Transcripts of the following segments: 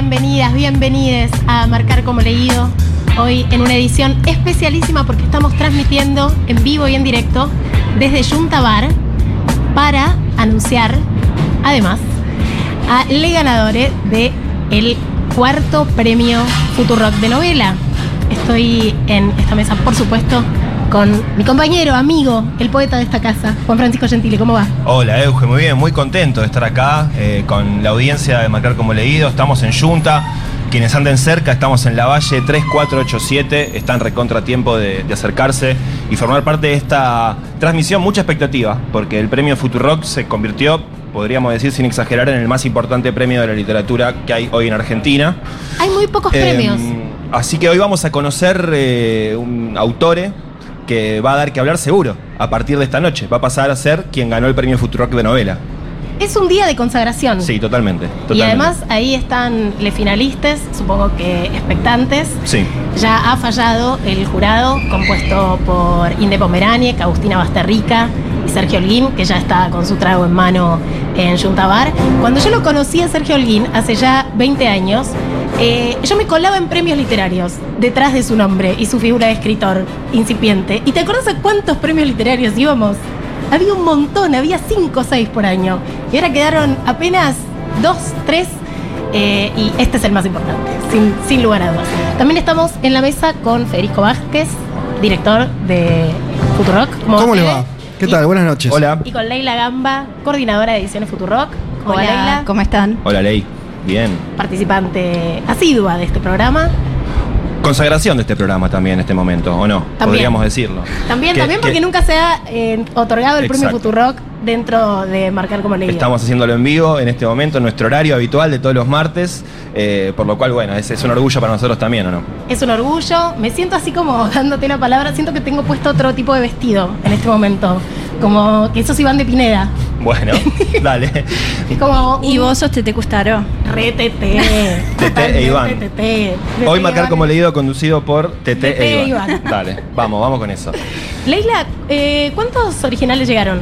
Bienvenidas, bienvenides a Marcar como Leído. Hoy en una edición especialísima porque estamos transmitiendo en vivo y en directo desde Junta Bar para anunciar, además, a le ganadores de el cuarto premio Futurock de novela. Estoy en esta mesa, por supuesto, con mi compañero, amigo, el poeta de esta casa, Juan Francisco Gentile. ¿Cómo va? Hola Euge, muy bien, muy contento de estar acá eh, con la audiencia de Marcar como Leído. Estamos en Junta. Quienes anden cerca, estamos en la Valle 3487, están recontra tiempo de, de acercarse y formar parte de esta transmisión. Mucha expectativa, porque el premio Futurock se convirtió, podríamos decir sin exagerar, en el más importante premio de la literatura que hay hoy en Argentina. Hay muy pocos Eh, premios. Así que hoy vamos a conocer eh, un autore que va a dar que hablar seguro a partir de esta noche. Va a pasar a ser quien ganó el premio Futurock de novela. Es un día de consagración. Sí, totalmente. Y además ahí están les finalistas, supongo que expectantes. Sí. Ya ha fallado el jurado compuesto por Inde Pomeraniec, Agustina Basterrica y Sergio Holguín, que ya está con su trago en mano en Yuntabar. Cuando yo lo conocí a Sergio Holguín hace ya 20 años, eh, yo me colaba en premios literarios detrás de su nombre y su figura de escritor incipiente. ¿Y te acuerdas a cuántos premios literarios íbamos? Había un montón, había cinco o seis por año. Y ahora quedaron apenas dos, tres. eh, y este es el más importante, sin, sin lugar a dudas. También estamos en la mesa con Federico Vázquez, director de Futurock. ¿Cómo le Fede? va? ¿Qué tal? Buenas noches. Hola. Y con Leila Gamba, coordinadora de ediciones Futurock. ¿Cómo va, Hola, Leila? ¿cómo están? Hola, Ley. Bien. Participante asidua de este programa. Consagración de este programa también en este momento, ¿o no? También. Podríamos decirlo. También, Que- también porque que nunca se ha eh, otorgado el premio Exacto. Futurock dentro de Marcar como leído. Estamos haciéndolo en vivo en este momento, en nuestro horario habitual de todos los martes, eh, por lo cual, bueno, es, es un orgullo para nosotros también, ¿o no? Es un orgullo. Me siento así como dándote la palabra. Siento que tengo puesto otro tipo de vestido en este momento. Como que sos Iván de Pineda. Bueno, dale. Es como. Y vos sos Tete Custaro. Retete. Tete e Iván. Hoy marcar como leído conducido por Tete Tete e e Iván. Iván. Dale, vamos, vamos con eso. Leila, eh, ¿cuántos originales llegaron?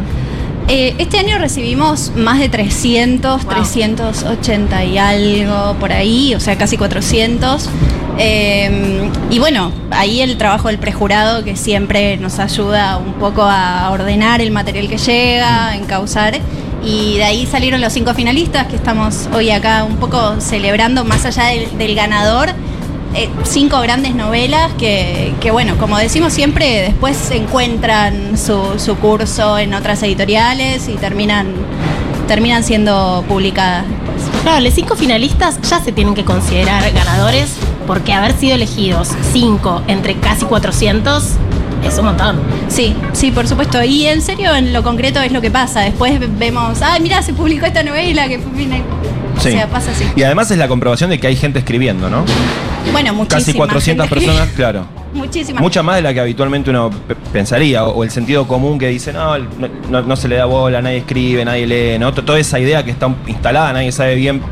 Eh, este año recibimos más de 300, Wow. 380 y algo por ahí, o sea, casi 400. Eh, y bueno, ahí el trabajo del prejurado que siempre nos ayuda un poco a ordenar el material que llega, a encauzar. Y de ahí salieron los cinco finalistas que estamos hoy acá un poco celebrando, más allá del, del ganador. Eh, cinco grandes novelas que, que, bueno, como decimos siempre, después encuentran su, su curso en otras editoriales y terminan, terminan siendo publicadas después. Claro, los cinco finalistas ya se tienen que considerar ganadores porque haber sido elegidos cinco entre casi 400 es un montón. Sí, sí, por supuesto. Y en serio, en lo concreto es lo que pasa. Después vemos, ah, mira, se publicó esta novela que viene. Sí. O sea, pasa así. Y además es la comprobación de que hay gente escribiendo, ¿no? Bueno, muchísimas. Casi 400 gente. personas, claro. Muchísimas. Mucha más de la que habitualmente uno pe- pensaría, o, o el sentido común que dice, no, no, no- no se le da bola, nadie escribe, nadie lee, ¿no? To- Toda esa idea que está instalada, nadie sabe bien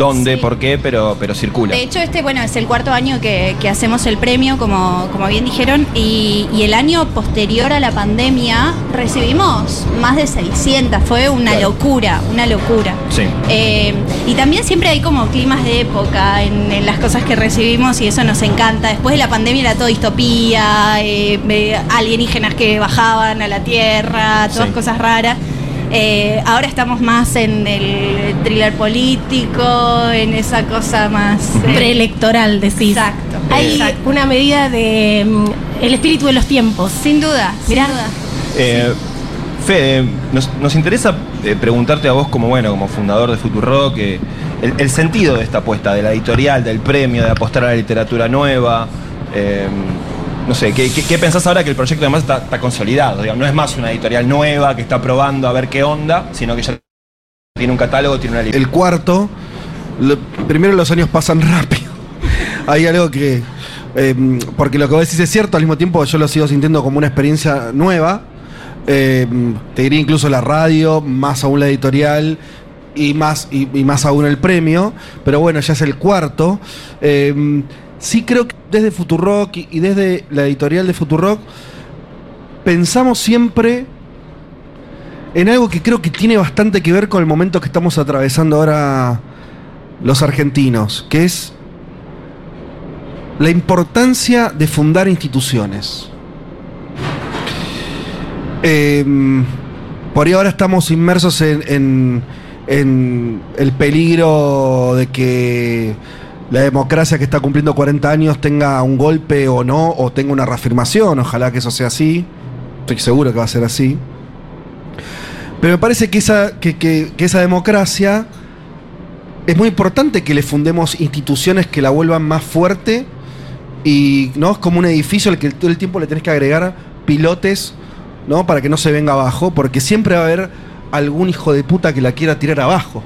dónde, Sí. por qué, pero, pero circula. De hecho, este, bueno, es el cuarto año que, que hacemos el premio, como, como bien dijeron, y, y el año posterior a la pandemia recibimos más de 600. Fue una Claro. locura, una locura. Sí. Eh, y también siempre hay como climas de época en, en las cosas que recibimos y eso nos encanta. Después de la pandemia era todo distopía, eh, alienígenas que bajaban a la Tierra, todas Sí. cosas raras. Eh, ahora estamos más en el thriller político, en esa cosa más... eh, Preelectoral, decís. Exacto. Hay exacto. una medida de mm, el espíritu de los tiempos. Sin duda, Mirá. sin duda. Eh, Fede, nos, nos interesa eh, preguntarte a vos como bueno, como fundador de Futurock, eh, el, el sentido de esta apuesta, de la editorial, del premio, de apostar a la literatura nueva. No sé, ¿qué, qué, pensás ahora que el proyecto además está, está consolidado? Digamos, no es más una editorial nueva que está probando a ver qué onda, sino que ya tiene un catálogo, tiene una El cuarto, primero los años pasan rápido. Hay algo que. eh, porque lo que vos decís es cierto, al mismo tiempo yo lo sigo sintiendo como una experiencia nueva. Eh, te diría incluso la radio, más aún la editorial y más, y, y más aún el premio. Pero bueno, ya es el cuarto. Eh, sí creo que desde Futurock y, desde la editorial de Futurock pensamos siempre en algo que creo que tiene bastante que ver con el momento que estamos atravesando ahora los argentinos, que es la importancia de fundar instituciones. Em, por ahí ahora estamos inmersos en, en- en el peligro de que la democracia que está cumpliendo 40 años tenga un golpe o no, o tenga una reafirmación, ojalá que eso sea así, estoy seguro que va a ser así. Pero me parece que esa, que, que- que esa democracia es muy importante que le fundemos instituciones que la vuelvan más fuerte y no es como un edificio al que todo el tiempo le tenés que agregar pilotes ¿no? para que no se venga abajo, porque siempre va a haber algún hijo de puta que la quiera tirar abajo.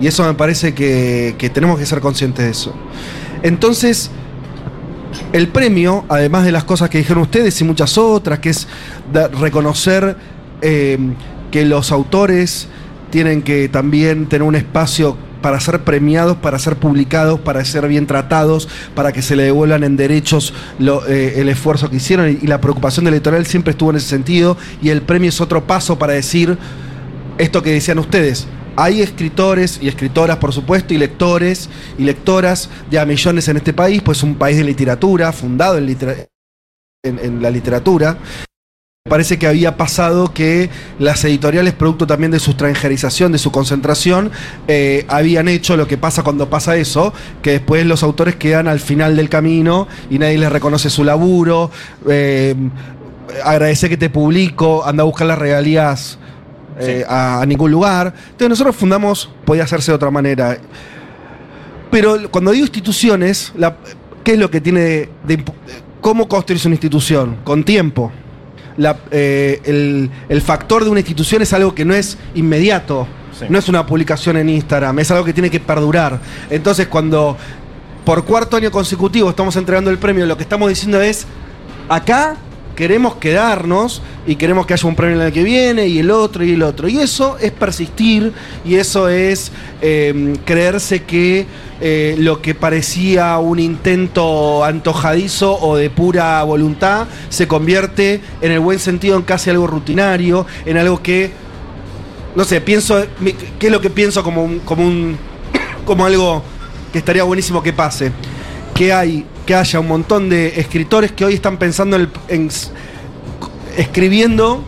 Y eso me parece que, tenemos que ser conscientes de eso. Entonces, el premio, además de las cosas que dijeron ustedes y muchas otras, que es reconocer eh, que los autores tienen que también tener un espacio para ser premiados, para ser publicados, para ser bien tratados, para que se le devuelvan en derechos eh, el esfuerzo que hicieron y, la preocupación del siempre estuvo en ese sentido y el premio es otro paso para decir esto que decían ustedes. Hay escritores y escritoras, por supuesto, y lectores y lectoras de a millones en este país, pues un país de literatura, fundado en, la literatura. Parece que había pasado que las editoriales, producto también de su extranjerización, de su concentración, eh, habían hecho lo que pasa cuando pasa eso, que después los autores quedan al final del camino y nadie les reconoce su laburo. Eh, agradece que te publico, anda a buscar las regalías eh, a, a ningún lugar. Entonces nosotros fundamos, podía hacerse de otra manera. Pero cuando digo instituciones, la- ¿qué es lo que tiene de, ¿Cómo construirse una institución? Con tiempo. La- eh, el, el factor de una institución es algo que no es inmediato. Sí. No es una publicación en Instagram, es algo que tiene que perdurar. Entonces, cuando por cuarto año consecutivo estamos entregando el premio, lo que estamos diciendo es, acá queremos quedarnos y queremos que haya un premio el año que viene y el otro y el otro. Y eso es persistir y eso es eh, creerse que eh, lo que parecía un intento antojadizo o de pura voluntad se convierte en el buen sentido en casi algo rutinario, en algo que, no sé, pienso, ¿qué es lo que pienso como un, como un, como algo que estaría buenísimo que pase? Que hay, que haya un montón de escritores que hoy están pensando en, en s- escribiendo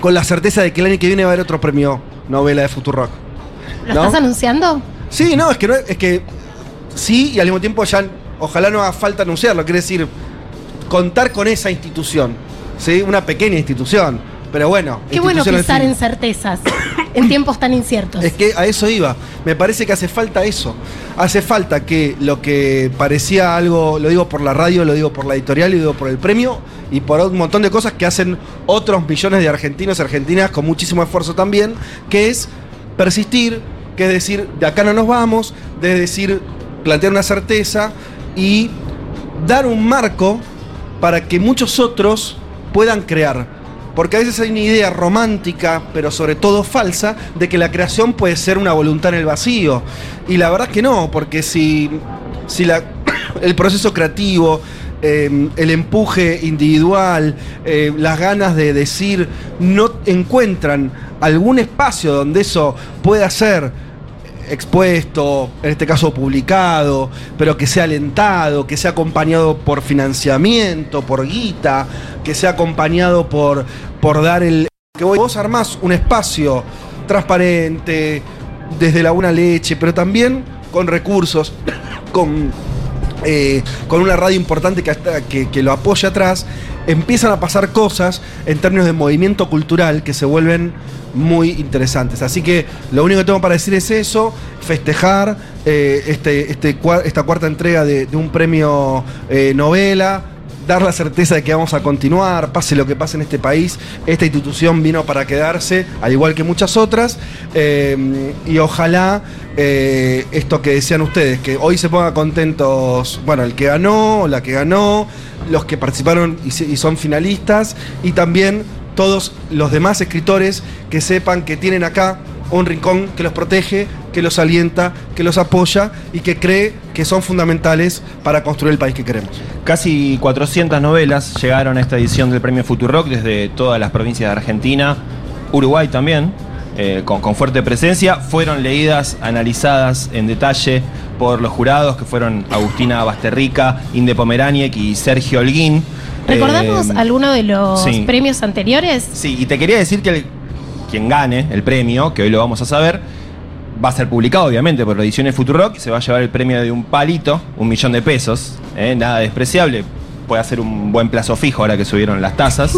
con la certeza de que el año que viene va a haber otro premio novela de Futurock. ¿Lo ¿No? estás anunciando? Sí, no, es que no, es que sí y al mismo tiempo ya ojalá no haga falta anunciarlo, quiere decir contar con esa institución, ¿sí? Una pequeña institución, pero bueno. Qué bueno fin. en certezas en tiempos tan inciertos. Es que a eso iba. Me parece que hace falta eso. Hace falta que lo que parecía algo, lo digo por la radio, lo digo por la editorial, lo digo por el premio y por un montón de cosas que hacen otros millones de argentinos y argentinas con muchísimo esfuerzo también, que es persistir, que es decir, de acá no nos vamos, de decir, plantear una certeza y dar un marco para que muchos otros puedan crear. Porque a veces hay una idea romántica, pero sobre todo falsa, de que la creación puede ser una voluntad en el vacío. Y la verdad es que no, porque si, si el proceso creativo, eh, el empuje individual, eh, las ganas de decir, no encuentran algún espacio donde eso pueda ser expuesto, en este caso publicado, pero que sea alentado, que sea acompañado por financiamiento, por guita, que sea acompañado por, por dar el que vos armás un espacio transparente, desde la buena leche, pero también con recursos, con, eh, con una radio importante que, hasta- que, lo apoya atrás, empiezan a pasar cosas en términos de movimiento cultural que se vuelven muy interesantes. Así que lo único que tengo para decir es eso, festejar eh, este, este, esta cuarta entrega de, de un premio eh, novela, dar la certeza de que vamos a continuar, pase lo que pase en este país. Esta institución vino para quedarse, al igual que muchas otras, eh, y ojalá eh, esto que decían ustedes, que hoy se pongan contentos, bueno, el que ganó, la que ganó, los que participaron y, son finalistas, y también todos los demás escritores que sepan que tienen acá un rincón que los protege, que los alienta, que los apoya y que cree que son fundamentales para construir el país que queremos. Casi 400 novelas llegaron a esta edición del Premio Futurock desde todas las provincias de Argentina, Uruguay también, eh, con, con fuerte presencia. Fueron leídas, analizadas en detalle por los jurados, que fueron Agustina Basterrica, Inde Pomeraniec y Sergio Holguín. ¿Recordamos Eh, alguno de los sí. premios anteriores? Sí, y te quería decir que el- quien gane el premio, que hoy lo vamos a saber, va a ser publicado obviamente por Ediciones Futurock, se va a llevar el premio de un palito, un millón de pesos, ¿eh? nada despreciable, puede hacer un buen plazo fijo ahora que subieron las tasas,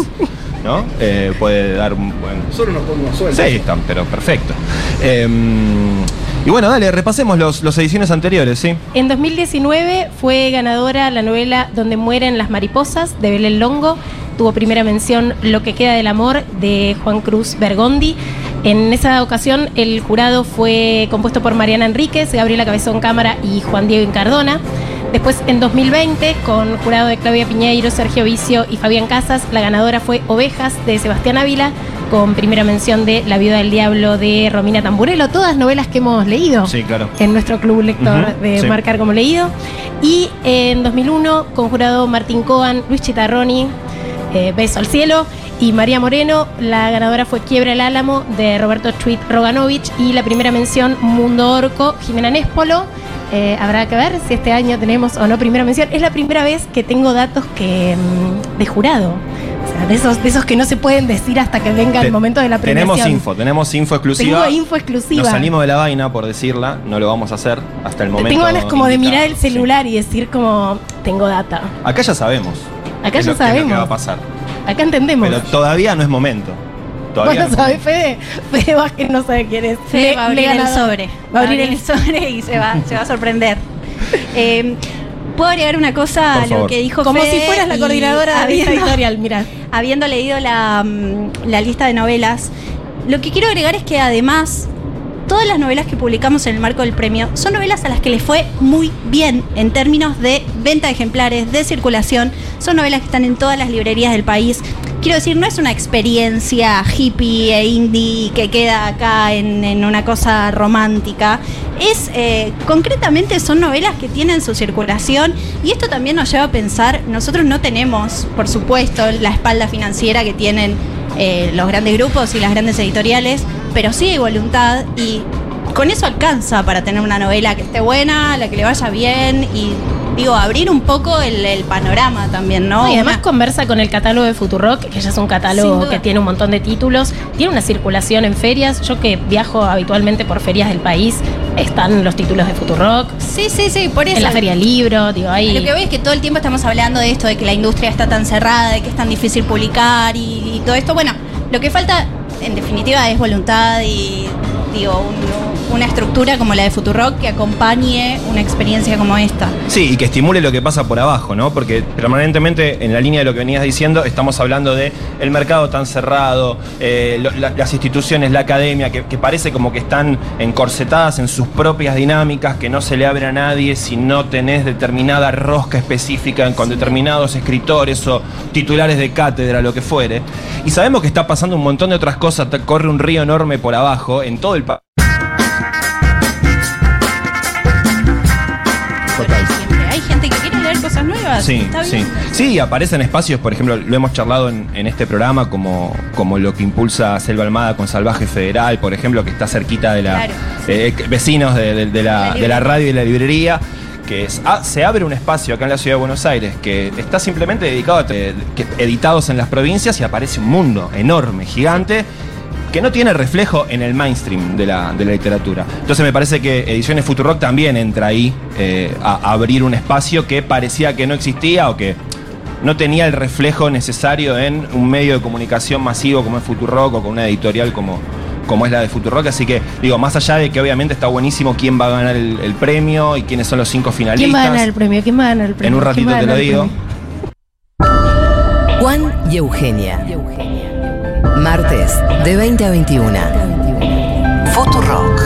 ¿no? Eh, puede dar un buen... Solo nos ponemos sueltos. Sí, están, pero perfecto. Eh, y bueno, dale, repasemos los, los ediciones anteriores, ¿sí? En 2019 fue ganadora la novela Donde mueren las mariposas de Belén Longo. Tuvo primera mención Lo que queda del amor de Juan Cruz Bergondi. En esa ocasión el jurado fue compuesto por Mariana Enríquez, Gabriela Cabezón Cámara y Juan Diego Incardona. Después, en 2020, con jurado de Claudia Piñeiro, Sergio Vicio y Fabián Casas, la ganadora fue Ovejas de Sebastián Ávila, con primera mención de La Viuda del Diablo de Romina Tamburello. Todas novelas que hemos leído Sí, claro. en nuestro club lector de sí. marcar como leído. Y en 2001, con jurado Martín Coan, Luis Chitarroni, eh, Beso al Cielo, y María Moreno. La ganadora fue Quiebra el Álamo de Roberto Chuit Roganovich. Y la primera mención, Mundo Orco, Jimena Néspolo. Eh, habrá que ver si este año tenemos o no primera mención. Es la primera vez que tengo datos que mm, de jurado. O sea, de esos, de esos que no se pueden decir hasta que venga el momento de la premiación. Tenemos info, tenemos info exclusiva. Tengo info exclusiva. Nos salimos de la vaina, por decirla, no lo vamos a hacer hasta el momento. Tengo ganas como de mirar el sí. celular y decir como tengo data. Acá ya sabemos. Acá qué ya lo- qué sabemos. va a pasar. Acá entendemos. Pero todavía no es momento. Todavía Bueno, no es ¿sabes, momento. Fede? Fede Vázquez no sabe quién es. Fede Le- va a abrir el sobre. Va a abrir el sobre y se va, se va a sorprender. Eh, Puedo agregar una cosa Por a lo favor. que dijo Como Fede si fueras la coordinadora de esta habiendo- editorial, mira. habiendo leído la, mm, la lista de novelas, lo que quiero agregar es que además todas las novelas que publicamos en el marco del premio son novelas a las que les fue muy bien en términos de venta de ejemplares, de circulación. Son novelas que están en todas las librerías del país. Quiero decir, no es una experiencia hippie e indie que queda acá en, una cosa romántica. Es, eh, concretamente, son novelas que tienen su circulación y esto también nos lleva a pensar, nosotros no tenemos, por supuesto, la espalda financiera que tienen eh, los grandes grupos y las grandes editoriales, pero sí hay voluntad y con eso alcanza para tener una novela que esté buena, la que le vaya bien y digo, abrir un poco el, el panorama también, ¿no? Y además Una- conversa con el catálogo de Futurock, que ya es un catálogo que tiene un montón de títulos, tiene una circulación en ferias. Yo que viajo habitualmente por ferias del país, están los títulos de Futurock. Sí, sí, sí, por eso. En la feria del libro, digo, ahí. Lo que voy es que todo el tiempo estamos hablando de esto, de que la industria está tan cerrada, de que es tan difícil publicar y, y todo esto. Bueno, lo que falta, en definitiva, es voluntad y, digo, un- una estructura como la de Futurock que acompañe una experiencia como esta. Sí, y que estimule lo que pasa por abajo, ¿no? Porque permanentemente, en la línea de lo que venías diciendo, estamos hablando de el mercado tan cerrado, eh, lo- la- las instituciones, la academia, que, que parece como que están encorsetadas en sus propias dinámicas, que no se le abre a nadie si no tenés determinada rosca específica con determinados escritores o titulares de cátedra, lo que fuere. Y sabemos que está pasando un montón de otras cosas, corre un río enorme por abajo en todo el país. Cosas. Sí, está sí. bien. Sí, aparecen espacios, por ejemplo, lo hemos charlado en, en este programa, como, como lo que impulsa Selva Almada con Salvaje Federal, por ejemplo, que está cerquita de la. Claro, sí. eh, vecinos de, de- de la, La de la radio y la librería. que es, ah, se abre un espacio acá en la ciudad de Buenos Aires que está simplemente dedicado a que- editados en las provincias y aparece un mundo enorme, gigante, que no tiene reflejo en el mainstream de la, de la literatura. Entonces me parece que Ediciones Futurock también entra ahí eh, a, abrir un espacio que parecía que no existía o que no tenía el reflejo necesario en un medio de comunicación masivo como es Futurock o con una editorial como, como es la de Futurock. Así que, digo, más allá de que obviamente está buenísimo quién va a ganar el, el premio y quiénes son los cinco finalistas. ¿Quién va a ganar el premio? ¿Quién va a ganar el premio? En un ¿Quién ratito te lo digo. premio? Juan y Eugenia. Martes de 20 a 21. Futurock.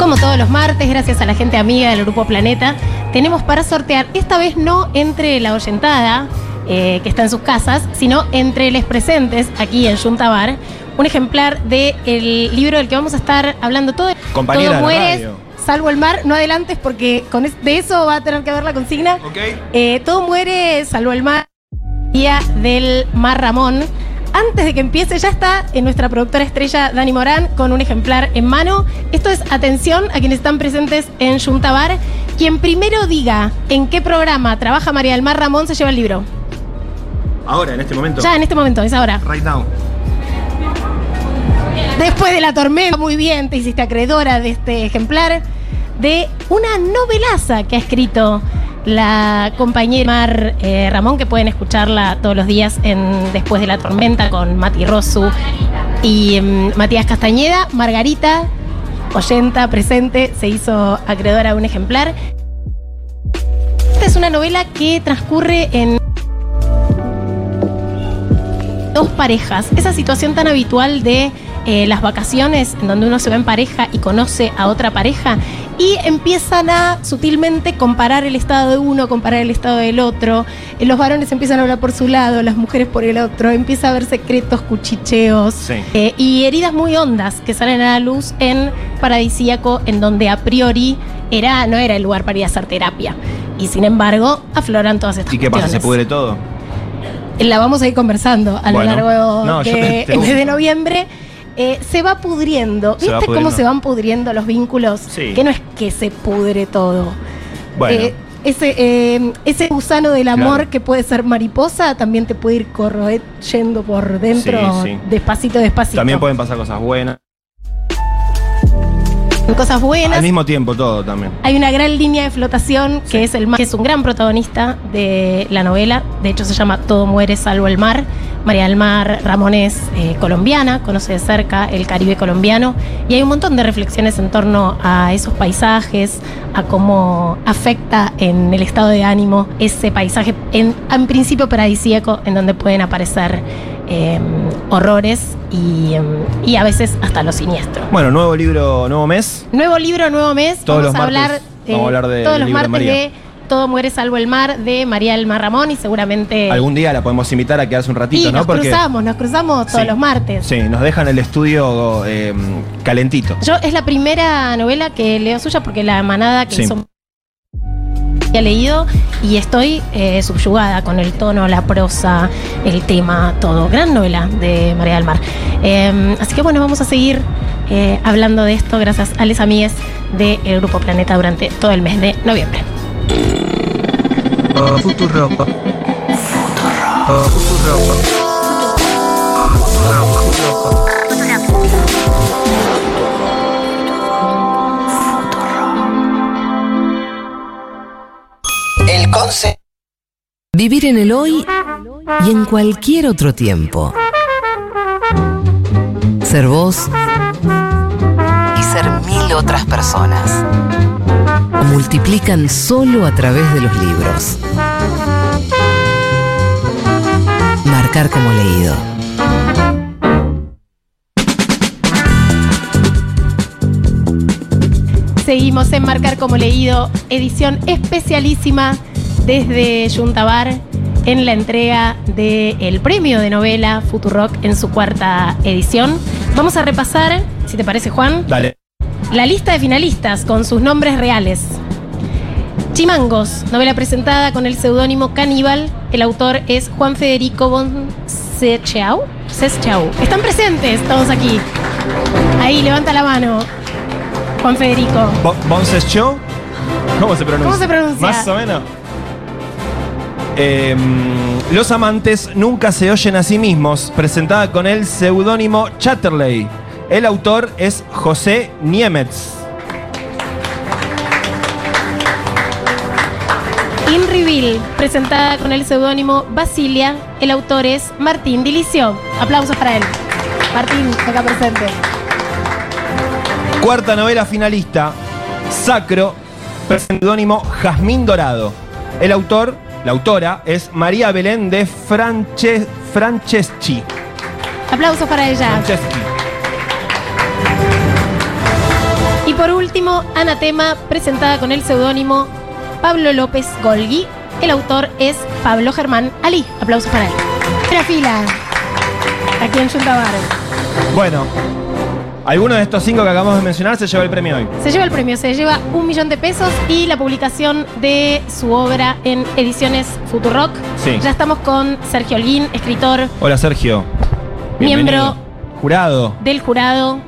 Como todos los martes, gracias a la gente amiga del Grupo Planeta, tenemos para sortear, esta vez no entre la oyentada, eh, que está en sus casas, sino entre los presentes aquí en Juntabar, un ejemplar del libro del que vamos a estar hablando todo. Compañera todo de mueres, radio. Salvo el mar. No adelantes porque con es- de eso va a tener que ver la consigna. Ok. Eh, todo muere, salvo el mar. Día del Mar Ramón. Antes de que empiece, ya está en nuestra productora estrella Dani Morán con un ejemplar en mano. Esto es atención a quienes están presentes en Juntabar. Quien primero diga en qué programa trabaja María del Mar Ramón se lleva el libro. Ahora, en este momento. Ya en este momento, es ahora. Right now. Después de la tormenta, muy bien, te hiciste acreedora de este ejemplar de una novelaza que ha escrito la compañera Mar eh, Ramón, que pueden escucharla todos los días en Después de la tormenta con Mati Rosu y mm, Matías Castañeda. Margarita, oyenta, presente, se hizo acreedora de un ejemplar. Esta es una novela que transcurre en dos parejas. Esa situación tan habitual de eh, las vacaciones, en donde uno se va en pareja y conoce a otra pareja, y empiezan a sutilmente comparar el estado de uno, comparar el estado del otro. Eh, los varones empiezan a hablar por su lado, las mujeres por el otro, empieza a haber secretos, cuchicheos Sí. eh, y heridas muy hondas que salen a la luz en Paradisíaco, en donde a priori era, no era el lugar para ir a hacer terapia. Y sin embargo, afloran todas estas ¿Y qué pasa? ¿Se pudre todo? La vamos a ir conversando a Bueno. lo largo No, te- de, te de noviembre. Eh, se va pudriendo. Se va ¿Viste cómo se van pudriendo los vínculos? Sí. Que no es que se pudre todo. Bueno. Eh, ese, eh, ese gusano del amor Claro. que puede ser mariposa también te puede ir corroyendo por dentro, Sí, sí. despacito, despacito. También pueden pasar cosas buenas. Cosas buenas. Al mismo tiempo todo también. Hay una gran línea de flotación que es el mar, que es un gran protagonista de la novela. De hecho, se llama Todo muere salvo el mar. María del Mar Ramón es eh, colombiana, conoce de cerca el Caribe colombiano y hay un montón de reflexiones en torno a esos paisajes, a cómo afecta en el estado de ánimo ese paisaje, en, en principio paradisíaco, en donde pueden aparecer eh, horrores y, em, y a veces hasta lo siniestro. Bueno, nuevo libro, nuevo mes. Nuevo libro, nuevo mes. Todos vamos los a martes hablar, vamos a hablar de- todos los libro de martes María. de Todo muere salvo el mar de María del Mar Ramón y seguramente Algún día la podemos invitar a quedarse un ratito, y ¿no? nos cruzamos, nos cruzamos todos Sí. los martes. Sí, nos dejan el estudio eh, calentito. Yo es la primera novela que leo suya porque la manada que Sí. hizo había leído y estoy eh, subyugada con el tono, la prosa, el tema, todo. Gran novela de María del Mar. Eh, así que bueno, vamos a seguir eh, hablando de esto gracias a les amigues del de Grupo Planeta durante todo el mes de noviembre. Uh, Vivir en el hoy y en cualquier otro tiempo. Ser vos y ser mil otras personas. Multiplican solo a través de los libros. Marcar como leído. Seguimos en Marcar como leído, edición especialísima desde Yuntabar en la entrega del premio de novela Futurock en su cuarta edición. Vamos a repasar, si te parece Juan, Dale. la lista de finalistas con sus nombres reales. Chimangos, novela presentada con el seudónimo Caníbal. El autor es Juan Federico Bonsecheau. Seschau. Están presentes todos aquí. Ahí, levanta la mano. Juan Federico. Show. ¿Cómo se pronuncia? ¿Cómo se pronuncia? Más o menos. Em, los amantes nunca se oyen a sí mismos, presentada con el seudónimo Chatterley. El autor es José Niemetz. In Reveal, presentada con el seudónimo Basilia. El autor es Martín Dilicio. Aplausos para él. Martín, acá presente. Cuarta novela finalista, Sacro, seudónimo Jazmín Dorado. El autor, la autora, es María Belén de Franche- Franceschi. Aplausos para ella. Franceschi. Y por último, Anatema, presentada con el seudónimo Pablo López Golgi. El autor es Pablo Germán Ali. Aplausos para él. Primera fila. Aquí en Yuntabar. Bueno, alguno de estos cinco que acabamos de mencionar se lleva el premio hoy. Se lleva el premio, se lleva un millón de pesos y la publicación de su obra en Ediciones Futurock. Sí. Ya estamos con Sergio Holguín, escritor Hola Sergio. Miembro. Jurado. del jurado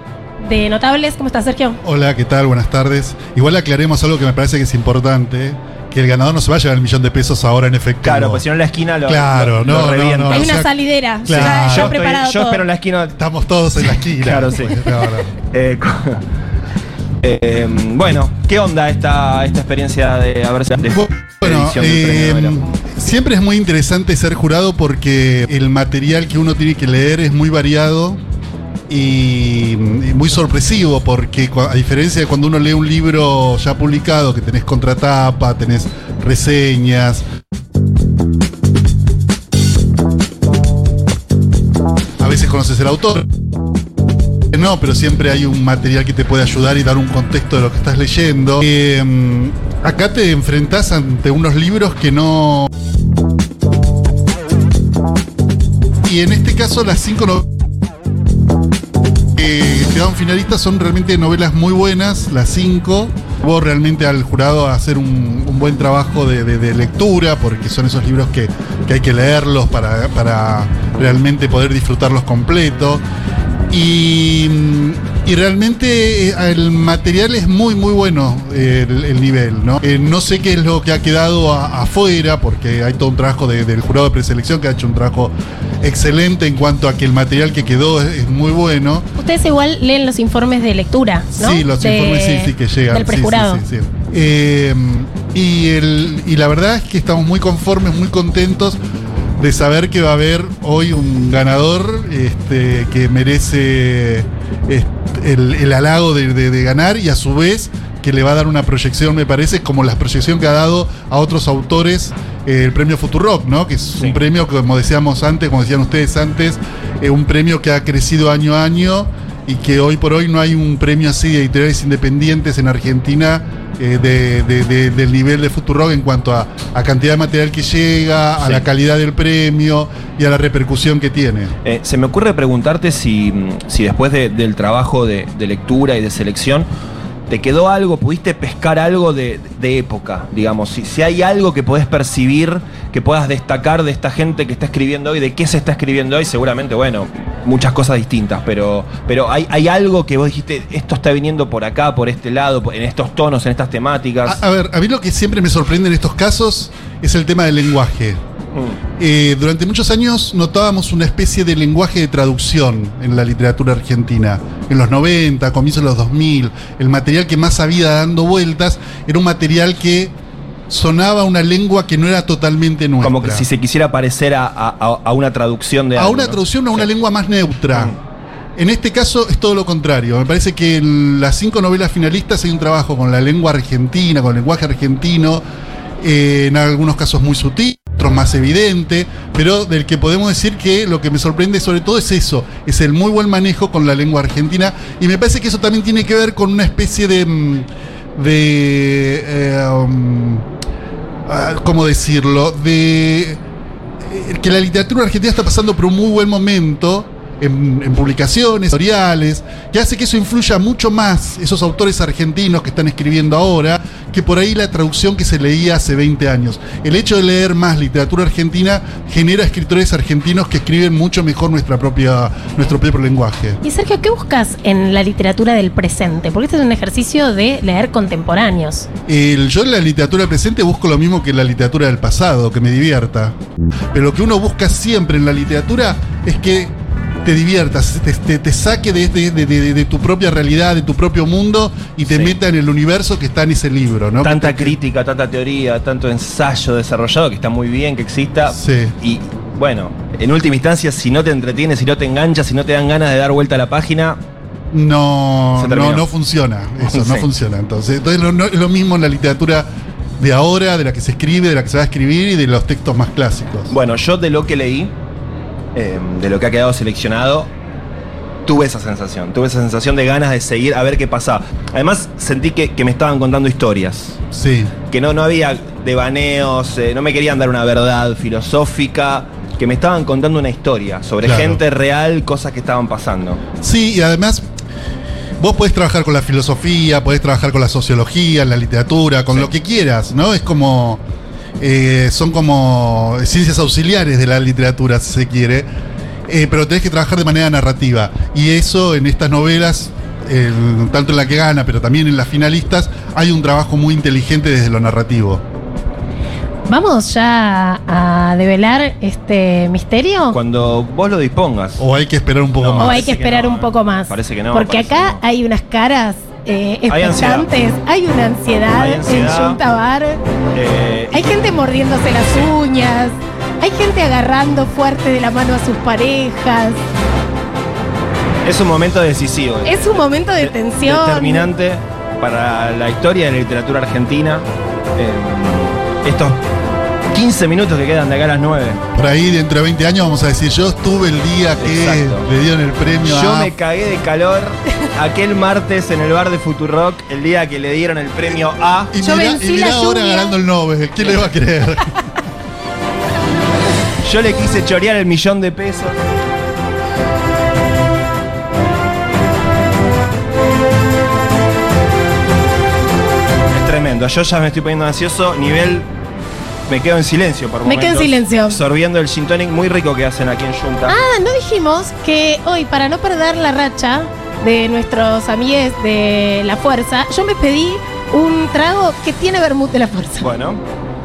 de Notables. ¿Cómo estás, Sergio? Hola, ¿qué tal? Buenas tardes. Igual aclaremos algo que me parece que es importante, que el ganador no se va a llevar el millón de pesos ahora en efectivo. Claro, pues si no en la esquina lo, Claro, lo- no, lo no, revienta. no, Hay o una sea, salidera. claro. Ya, ya yo, estoy- preparado yo todo. espero en la esquina. Estamos todos en la esquina. Claro, sí. No, no. Eh, eh, bueno, ¿qué onda esta, esta experiencia de haber sido de Bueno, eh, novela? siempre es muy interesante ser jurado porque el material que uno tiene que leer es muy variado y, muy sorpresivo porque a diferencia de cuando uno lee un libro ya publicado que tenés contratapa, tenés reseñas, a veces conoces el autor. No, pero siempre hay un material que te puede ayudar y dar un contexto de lo que estás leyendo. Eh, acá te enfrentás ante unos libros que no. Y en este caso, las cinco novelas que quedaron finalistas son realmente novelas muy buenas, las cinco. Hubo realmente al jurado a hacer un, buen trabajo de, lectura, porque son esos libros que, hay que leerlos para, para realmente poder disfrutarlos completo. Y, realmente eh, el material es muy, muy bueno, el, el nivel. ¿no? Eh, no sé qué es lo que ha quedado afuera, porque hay todo un trabajo de- del jurado de preselección que ha hecho un trabajo excelente en cuanto a que el material que quedó es, es muy bueno. Ustedes igual leen los informes de lectura, ¿no? Sí, los De- informes sí, sí que llegan. Del prejurado. sí, sí, sí. Eh, y, el, y la verdad es que estamos muy conformes, muy contentos de saber que va a haber hoy un ganador este, que merece este, el, el halago de, de- de ganar y a su vez que le va a dar una proyección, me parece, como la proyección que ha dado a otros autores el premio Futurock, ¿no? Que es Sí. un premio, que, como decíamos antes, como decían ustedes antes, eh, un premio que ha crecido año a año y que hoy por hoy no hay un premio así de editoriales independientes en Argentina eh, de- de- de- del nivel de Futurock en cuanto a, a cantidad de material que llega, a Sí. la calidad del premio y a la repercusión que tiene. Eh, se me ocurre preguntarte si, si después de- del trabajo de lectura y de selección, ¿te quedó algo, pudiste pescar algo de, época? Digamos, si, si hay algo que podés percibir, que puedas destacar de esta gente que está escribiendo hoy, de qué se está escribiendo hoy, seguramente, bueno, muchas cosas distintas, pero, pero hay, hay algo que vos dijiste, esto está viniendo por acá, por este lado, en estos tonos, en estas temáticas. A ver, a mí lo que siempre me sorprende en estos casos es el tema del lenguaje. Mm. Eh, durante muchos años notábamos una especie de lenguaje de traducción en la literatura argentina. En los 90, comienzos de los 2000, el material que más había dando vueltas era un material que sonaba una lengua que no era totalmente nuestra. Como que si se quisiera parecer a, a- a una traducción de a algo, una ¿no? traducción a una Sí. lengua más neutra. Mm. En este caso es todo lo contrario. Me parece que en las cinco novelas finalistas hay un trabajo con la lengua argentina, con el lenguaje argentino, eh, en algunos casos muy sutil, otros más evidente, pero del que podemos decir que lo que me sorprende sobre todo es eso, es el muy buen manejo con la lengua argentina y me parece que eso también tiene que ver con una especie de... mm, de eh, um, ah, ¿Cómo decirlo? De eh, que la literatura argentina está pasando por un muy buen momento en, en publicaciones, editoriales, que hace que eso influya mucho más esos autores argentinos que están escribiendo ahora, que por ahí la traducción que se leía hace 20 años. El hecho de leer más literatura argentina genera escritores argentinos que escriben mucho mejor nuestra propia, nuestro propio lenguaje. Y Sergio, ¿qué buscas en la literatura del presente? Porque este es un ejercicio de leer contemporáneos. El- yo en la literatura presente busco lo mismo que en la literatura del pasado, que me divierta. Pero lo que uno busca siempre en la literatura es que te diviertas, te, te- te saque de, de- de- de- de tu propia realidad, de tu propio mundo y te Sí. meta en el universo que está en ese libro, ¿no? Tanta te- crítica, tanta teoría, tanto ensayo desarrollado que está muy bien que exista. Sí. Y bueno, en última instancia, si no te entretiene, si no te engancha, si no te dan ganas de dar vuelta a la página, No, no, no funciona. Eso no funciona. Entonces, entonces no- no- es lo mismo en la literatura de ahora, de la que se escribe, de la que se va a escribir y de los textos más clásicos. Bueno, yo de lo que leí, eh, de lo que ha quedado seleccionado, tuve esa sensación. Tuve esa sensación de ganas de seguir a ver qué pasaba. Además, sentí que, que me estaban contando historias. Sí. Que no, no había devaneos, eh, no me querían dar una verdad filosófica, que me estaban contando una historia sobre Claro. gente real, cosas que estaban pasando. Sí, y además vos podés trabajar con la filosofía, podés trabajar con la sociología, la literatura, con Sí. lo que quieras, ¿no? Es como. Eh, son como ciencias auxiliares de la literatura, si se quiere. Eh, pero tenés que trabajar de manera narrativa. Y eso en estas novelas, el- tanto en la que gana, pero también en las finalistas, hay un trabajo muy inteligente desde lo narrativo. ¿Vamos ya a develar este misterio? Cuando vos lo dispongas. O hay que esperar un poco No, ¿O más. hay que esperar no, un poco más? parece que no, Porque acá no. hay unas caras eh, Hay ansiedad. expectantes, hay, una ansiedad, Hay ansiedad. en Junta Bar. Eh, Hay gente mordiéndose las uñas. Hay gente agarrando fuerte de la mano a sus parejas. es un momento decisivo. Es un momento de tensión. Determinante para la historia de la literatura argentina. Eh, estos 15 minutos que quedan de acá a las 9. Por ahí, dentro de 20 años, vamos a decir: Yo estuve el día que Exacto. le dieron el premio Yo a. me cagué de calor aquel martes en el bar de Futurock, el día que le dieron el premio A. Y Yo mirá, vencí y mirá la ahora lluvia. ganando el Nobel. ¿Quién le va a creer? Yo le quise chorear el millón de pesos. Es tremendo. Yo ya me estoy poniendo ansioso. Nivel. Me quedo en silencio por Me quedo en momentos, silencio. Sorbiendo el gin tonic muy rico que hacen aquí en Junta. Ah, no dijimos que hoy, para no perder la racha de nuestros amigues de la fuerza, yo me pedí un trago que tiene vermut de la fuerza. Bueno,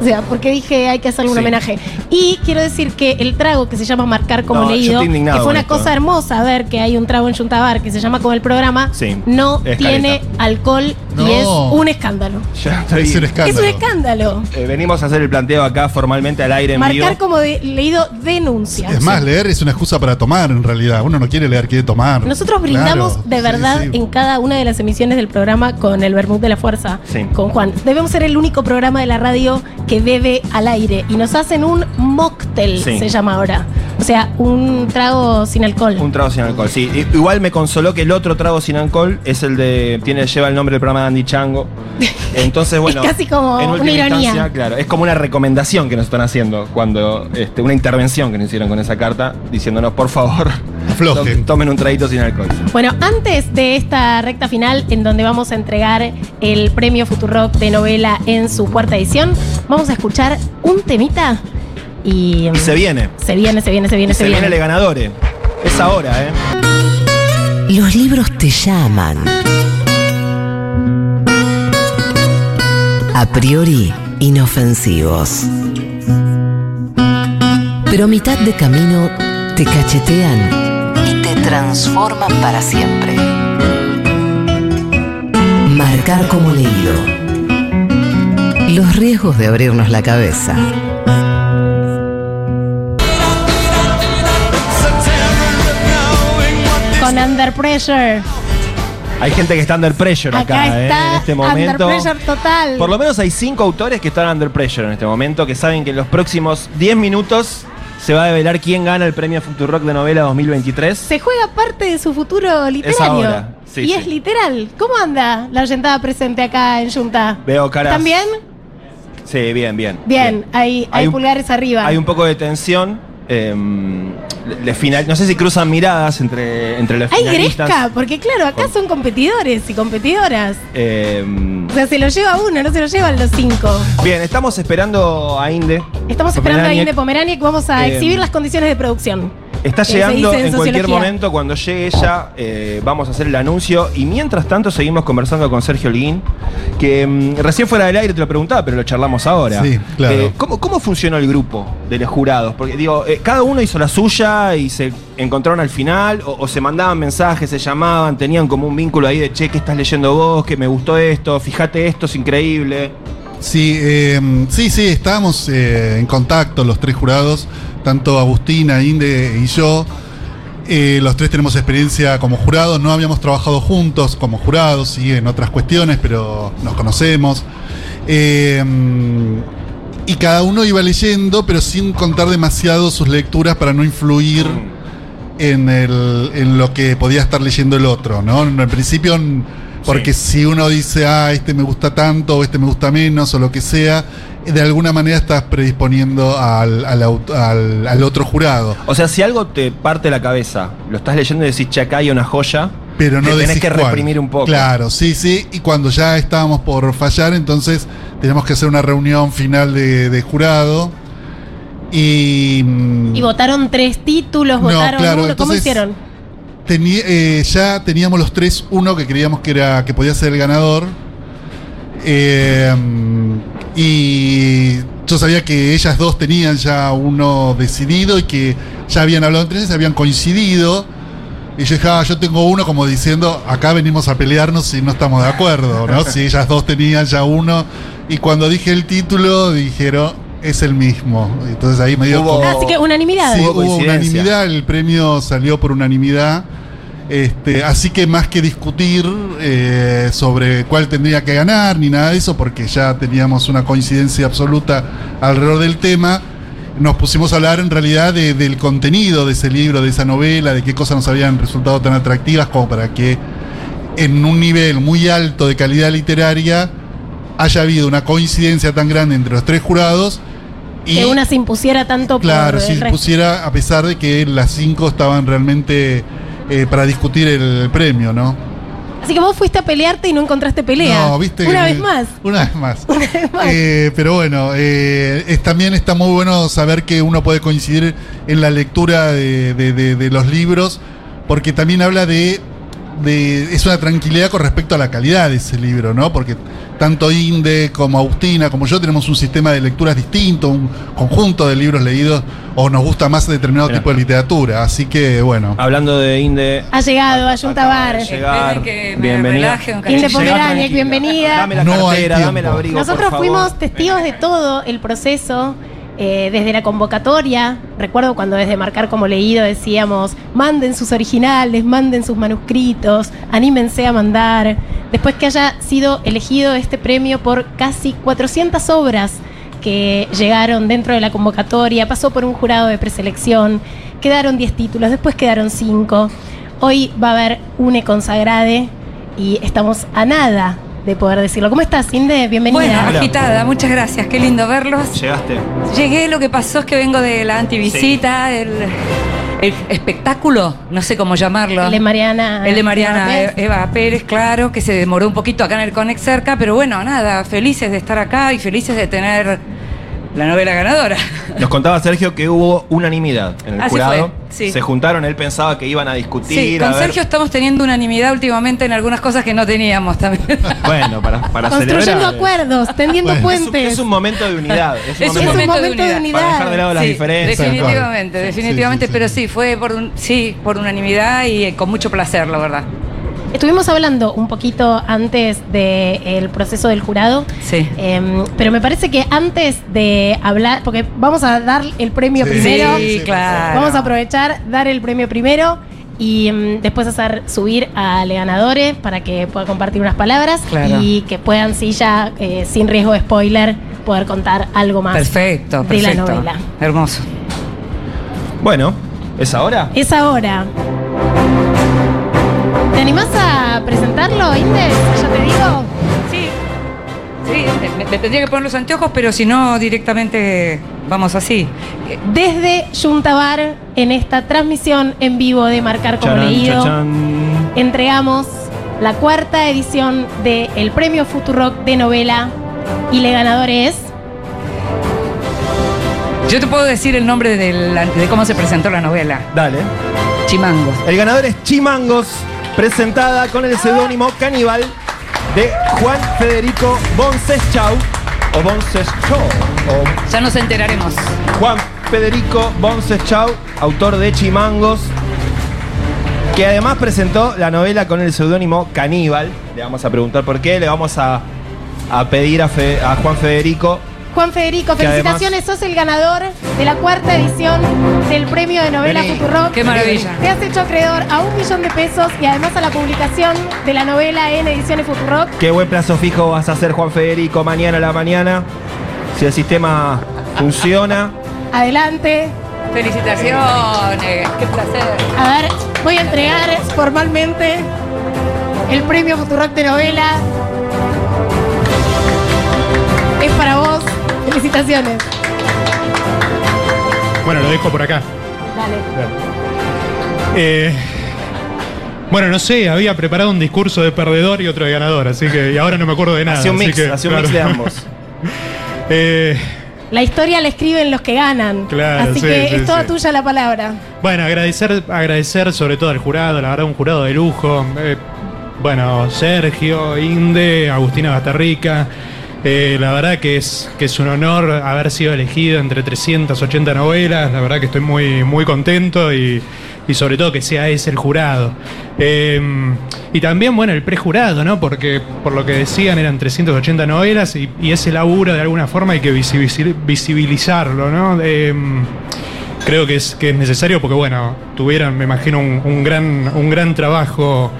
O sea, porque dije hay que hacerle un Sí. homenaje. Y quiero decir que el trago que se llama Marcar como No, yo leído, estoy indignado que fue con una esto. cosa hermosa ver que hay un trago en Yuntabar que se llama como el programa, Sí, no es tiene alcohol No. y es un escándalo. ya estoy- Es un escándalo. Es un escándalo. eh, venimos a hacer el planteo acá formalmente al aire en Marcar vivo. como de- leído denuncia. Es más, leer es una excusa para tomar, en realidad. Uno no quiere leer, quiere tomar. Nosotros brindamos Claro, de sí, verdad sí. en cada una de las emisiones del programa con el Bermud de la Fuerza, Sí. con Juan. Debemos ser el único programa de la radio que bebe al aire y nos hacen un mocktail, Sí. se llama ahora. O sea, un trago sin alcohol. Un trago sin alcohol, sí. I- Igual me consoló que el otro trago sin alcohol es el de. Tiene, lleva el nombre del programa de Andy Chango. Entonces, bueno. Es casi como en una última ironía. instancia, claro. Es como una recomendación que nos están haciendo cuando. Este, una intervención que nos hicieron con esa carta, diciéndonos, por favor, Aflojen. to- tomen un traguito sin alcohol. Bueno, antes de esta recta final, en donde vamos a entregar el premio Futurock de novela en su cuarta edición, vamos a escuchar un temita y. Y se viene. Se viene, se viene, se viene, Y se, se viene viene. el ganadores. Es ahora, ¿eh? Los libros te llaman. A priori, inofensivos. Pero a mitad de camino te cachetean y te transforman para siempre. Marcar como leído. Los riesgos de abrirnos la cabeza. Under Pressure. Hay gente que está under pressure acá, Acá ¿eh? En este Under momento. Pressure total. Por lo menos hay cinco autores que están under pressure en este momento, que saben que en los próximos 10 minutos se va a develar quién gana el premio Futurock de novela 2023. Se juega parte de su futuro literario. sí, y sí. es literal. ¿Cómo anda la oyentada presente acá en Junta? Veo caras. ¿También? Sí, bien, bien. Bien, hay, hay, pulgares arriba. Hay un poco de tensión. Em, le final, no sé si cruzan miradas entre, entre los Hay finalistas. gresca, porque claro, acá son competidores y competidoras. Em, O sea, se lo lleva uno, no se lo llevan los cinco. bien, estamos esperando a Inde. Estamos esperando a Pomeraniec. Inde Pomerania que vamos a Eh, exhibir las condiciones de producción. Está Eh, llegando en en cualquier momento, cuando llegue ella, eh, vamos a hacer el anuncio. Y mientras tanto seguimos conversando con Sergio Holguín, que mm, recién fuera del aire te lo preguntaba, pero lo charlamos ahora. Sí, claro. Eh, ¿cómo, cómo funcionó el grupo de los jurados? Porque digo, eh, cada uno hizo la suya y se encontraron al final, o, o se mandaban mensajes, se llamaban, tenían como un vínculo ahí de, che, ¿qué estás leyendo vos? Que me gustó esto, fíjate esto, es increíble. Sí, eh, sí, sí, estábamos eh, en contacto los tres jurados, tanto Agustina, Inde y yo. Eh, los tres tenemos experiencia como jurados, no habíamos trabajado juntos como jurados, sí, en otras cuestiones, pero nos conocemos. Eh, y cada uno iba leyendo, pero sin contar demasiado sus lecturas para no influir en, el- en lo que podía estar leyendo el otro, ¿no? En principio, porque si uno dice, ah, este me gusta tanto, o este me gusta menos, o lo que sea, de alguna manera estás predisponiendo al, al aut- al- al otro jurado. O sea, si algo te parte la cabeza, lo estás leyendo y decís, che, acá hay una joya, Pero no te tenés que cuál. reprimir un poco. Claro, sí, sí. Y cuando ya estábamos por fallar, entonces teníamos que hacer una reunión final de, de jurado. Y. mm, Y votaron tres títulos, No, votaron claro, uno. ¿Cómo entonces- hicieron? Teni- eh, ya teníamos los tres, uno que creíamos que era que podía ser el ganador. Eh, y yo sabía que ellas dos tenían ya uno decidido y que ya habían hablado entre ellas, habían coincidido. Y yo dije, ah, yo tengo uno como diciendo, acá venimos a pelearnos si no estamos de acuerdo, ¿no? si ellas dos tenían ya uno. Y cuando dije el título, dijeron, es el mismo. Entonces ahí me dio Hubo- como... Así que unanimidad. Sí, Hubo unanimidad, el premio salió por unanimidad. Este, así que más que discutir eh, sobre cuál tendría que ganar ni nada de eso, porque ya teníamos una coincidencia absoluta alrededor del tema, nos pusimos a hablar en realidad de- del contenido de ese libro, de esa novela, de qué cosas nos habían resultado tan atractivas como para que en un nivel muy alto de calidad literaria haya habido una coincidencia tan grande entre los tres jurados. Y que una se impusiera tanto Claro, por si el resto. pusiera, a pesar de que las cinco estaban realmente eh, para discutir el premio, ¿no? Así que vos fuiste a pelearte y no encontraste pelea. No, viste. Una vez más. Una vez más. Una vez más. Eh, pero bueno, eh, es, también está muy bueno saber que uno puede coincidir en la lectura de, de- de- de los libros, porque también habla de, de- Es una tranquilidad con respecto a la calidad de ese libro, ¿no? Porque tanto Inde como Agustina, como yo, tenemos un sistema de lecturas distinto, un conjunto de libros leídos, o nos gusta más determinado Mira. tipo de literatura. Así que, bueno. Hablando de Inde. Ha llegado a Junta acaba de Bar. llegar. Esperen que me Bienvenida. Inde Pomeraniec, bienvenida. Dame la No cartera, dame el abrigo. Nosotros por fuimos testigos de todo el proceso, eh, desde la convocatoria. Recuerdo cuando desde Marcar como leído decíamos, manden sus originales, manden sus manuscritos, anímense a mandar. Después que haya sido elegido este premio por casi 400 obras que llegaron dentro de la convocatoria, pasó por un jurado de preselección, quedaron 10 títulos, después quedaron 5. Hoy va a haber une consagrade y estamos a nada de poder decirlo. ¿Cómo estás, Inde? Bienvenida. Bueno, Hola. agitada, muchas gracias, qué lindo verlos. Llegaste. Llegué, lo que pasó es que vengo de la antivisita, el, el espectáculo, no sé cómo llamarlo. El de Mariana. El de Mariana Pérez. Eva Pérez, claro, que se demoró un poquito acá en el Conex cerca, pero bueno, nada, felices de estar acá y felices de tener la novela ganadora. Nos contaba Sergio que hubo unanimidad en el Así jurado. fue, sí. Se juntaron, él pensaba que iban a discutir. Sí, a con ver- Sergio estamos teniendo unanimidad últimamente en algunas cosas que no teníamos también. Bueno, para, para Construyendo celebrar. acuerdos, tendiendo Bueno. Es un, puentes. es un momento de unidad. Es un Es un momento, de momento de unidad. para dejar de lado las diferencias. Definitivamente, definitivamente, sí, sí. pero sí, fue por un, sí, por unanimidad y eh, con mucho placer, la verdad. Estuvimos hablando un poquito antes del proceso del jurado. Sí. Em, pero me parece que antes de hablar, porque vamos a dar el premio Sí. primero. Sí, claro. Vamos a aprovechar, dar el premio primero y em, después hacer subir al ganadores para que pueda compartir unas palabras Claro. y que puedan, sí, ya eh, sin riesgo de spoiler, poder contar algo más Perfecto, de la perfecto. novela. Hermoso. Bueno, ¿es ahora? Es ahora. ¿Te animás a presentarlo, Indes? Ya te digo. Sí. Sí, me, me tendría que poner los anteojos, pero si no, directamente vamos así. Desde Yuntabar, en esta transmisión en vivo de Marcar como Charán, leído, chachán. entregamos la cuarta edición del premio Futurock de novela y le ganador es Yo te puedo decir el nombre de cómo se presentó la novela. Dale. Chimangos. El ganador es Chimangos, presentada con el seudónimo Caníbal de Juan Federico Bonceschau o Bonceschau o Ya nos enteraremos. Juan Federico Bonceschau, autor de Chimangos, que además presentó la novela con el seudónimo Caníbal. Le vamos a preguntar por qué, le vamos a, a pedir a, Fe- a Juan Federico Juan Federico. Que además- Felicitaciones, sos el ganador de la cuarta edición del premio de novela Vení. Futurock. Qué maravilla. Te has hecho acreedor a un millón de pesos y además a la publicación de la novela en ediciones Futurock. Qué buen plazo fijo vas a hacer, Juan Federico, mañana a la mañana. Si el sistema funciona. Adelante. Felicitaciones. Qué placer. A ver, voy a entregar formalmente el premio Futurock de novela. Es para vos. Felicitaciones. Bueno, lo dejo por acá. Dale. Eh, bueno, no sé, había preparado un discurso de perdedor y otro de ganador, así que y ahora no me acuerdo de nada. Hacía un mix, que, hacía un mix de ambos. Eh, La historia la escriben los que ganan. Claro, Así sí, que sí, es toda sí. tuya la palabra. bueno, agradecer, agradecer sobre todo al jurado, la verdad, un jurado de lujo. Eh, bueno, Sergio, Inde, Agustina Bastarrica. Eh, la verdad que es, que es un honor haber sido elegido entre 380 novelas. La verdad que estoy muy, muy contento y, y sobre todo que sea ese el jurado. Eh, y también, bueno, el prejurado, ¿no? Porque por lo que decían eran 380 novelas y, y ese laburo de alguna forma hay que visibiliz- visibilizarlo, ¿no? Eh, creo que es, que es necesario porque, bueno, tuvieran, me imagino, un, un gran, un gran trabajo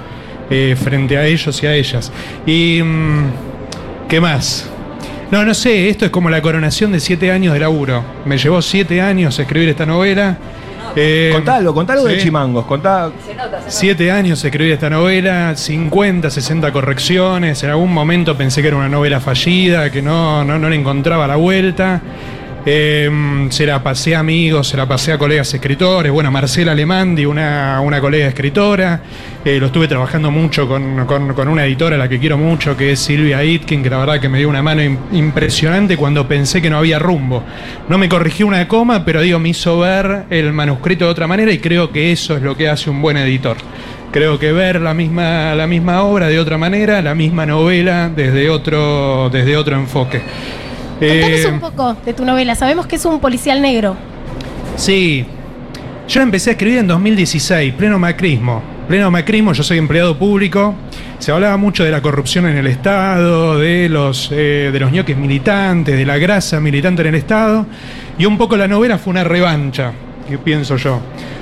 eh, frente a ellos y a ellas. Y, mm, ¿qué más? No, no sé, esto es como la coronación de siete años de laburo. Me llevó siete años escribir esta novela. Eh, Contalo, contalo de. Chimangos, contá. Siete años escribí esta novela, 50, 60 correcciones. En algún momento pensé que era una novela fallida, que no, no, no le encontraba la vuelta. Eh, se la pasé a amigos, se la pasé a colegas escritores. Bueno, Marcela Alemandi, una, una colega escritora. Eh, lo estuve trabajando mucho con, con- con una editora a la que quiero mucho, que es Silvia Itkin, que la verdad que me dio una mano im- impresionante cuando pensé que no había rumbo. No me corrigió una coma, pero digo, me hizo ver el manuscrito de otra manera y creo que eso es lo que hace un buen editor. Creo que ver la misma, la misma obra de otra manera, la misma novela desde otro, desde otro enfoque. Contanos Eh, un poco de tu novela. Sabemos que es un policial negro. Sí. Yo empecé a escribir en 2016, pleno macrismo. Pleno macrismo, yo soy empleado público. Se hablaba mucho de la corrupción en el Estado, de los, eh, de los ñoques militantes, de la grasa militante en el Estado. Y un poco la novela fue una revancha, que pienso yo.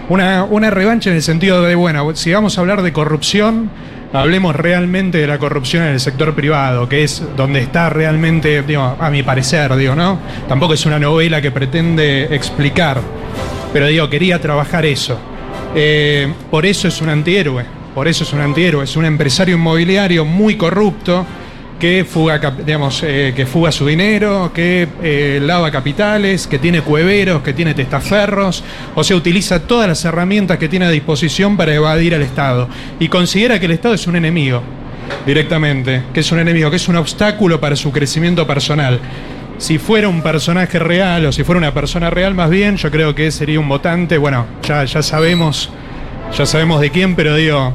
Una, una revancha en el sentido de, bueno, si vamos a hablar de corrupción, hablemos realmente de la corrupción en el sector privado, que es donde está realmente, digo, a mi parecer, digo, ¿no? Tampoco es una novela que pretende explicar, pero digo, quería trabajar eso. Eh, por eso es un antihéroe, por eso es un antihéroe, es un empresario inmobiliario muy corrupto que fuga, digamos, eh, que fuga su dinero, que eh, lava capitales, que tiene cueveros, que tiene testaferros, o sea, utiliza todas las herramientas que tiene a disposición para evadir al Estado y considera que el Estado es un enemigo directamente, que es un enemigo, que es un obstáculo para su crecimiento personal. Si fuera un personaje real o si fuera una persona real más bien, yo creo que sería un votante, bueno, ya, ya sabemos, ya sabemos de quién, pero digo,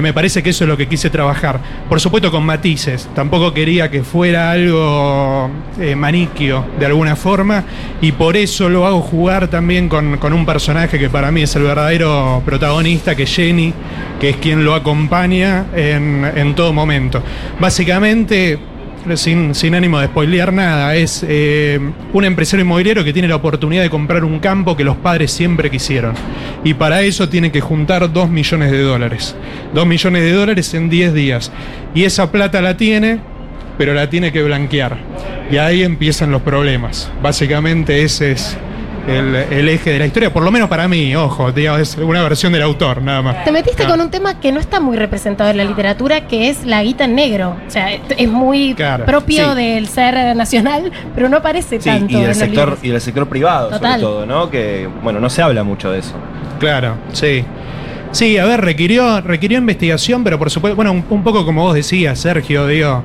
me, parece que eso es lo que quise trabajar. Por supuesto con matices, tampoco quería que fuera algo eh, maniquio de alguna forma y por eso lo hago jugar también con, con un personaje que para mí es el verdadero protagonista, que es Jenny, que es quien lo acompaña en, en todo momento. Básicamente, sin, ánimo de spoilear nada, es eh, un empresario inmobiliario que tiene la oportunidad de comprar un campo que los padres siempre quisieron. Y para eso tiene que juntar 2 millones de dólares. 2 millones de dólares en 10 días. Y esa plata la tiene, pero la tiene que blanquear. Y ahí empiezan los problemas. Básicamente ese es, el, el eje de la historia, por lo menos para mí, ojo, digamos, es una versión del autor, nada más. Te metiste Ah. con un tema que no está muy representado en la literatura, que es la guita en negro. O sea, es muy Claro. propio Sí. del ser nacional, pero no aparece Sí, tanto y del sector, y del sector privado, Total. sobre todo, ¿no? Que, bueno, no se habla mucho de eso. Claro, sí. Sí, a ver, requirió, requirió investigación, pero por supuesto, bueno, un, un poco como vos decías, Sergio, digo,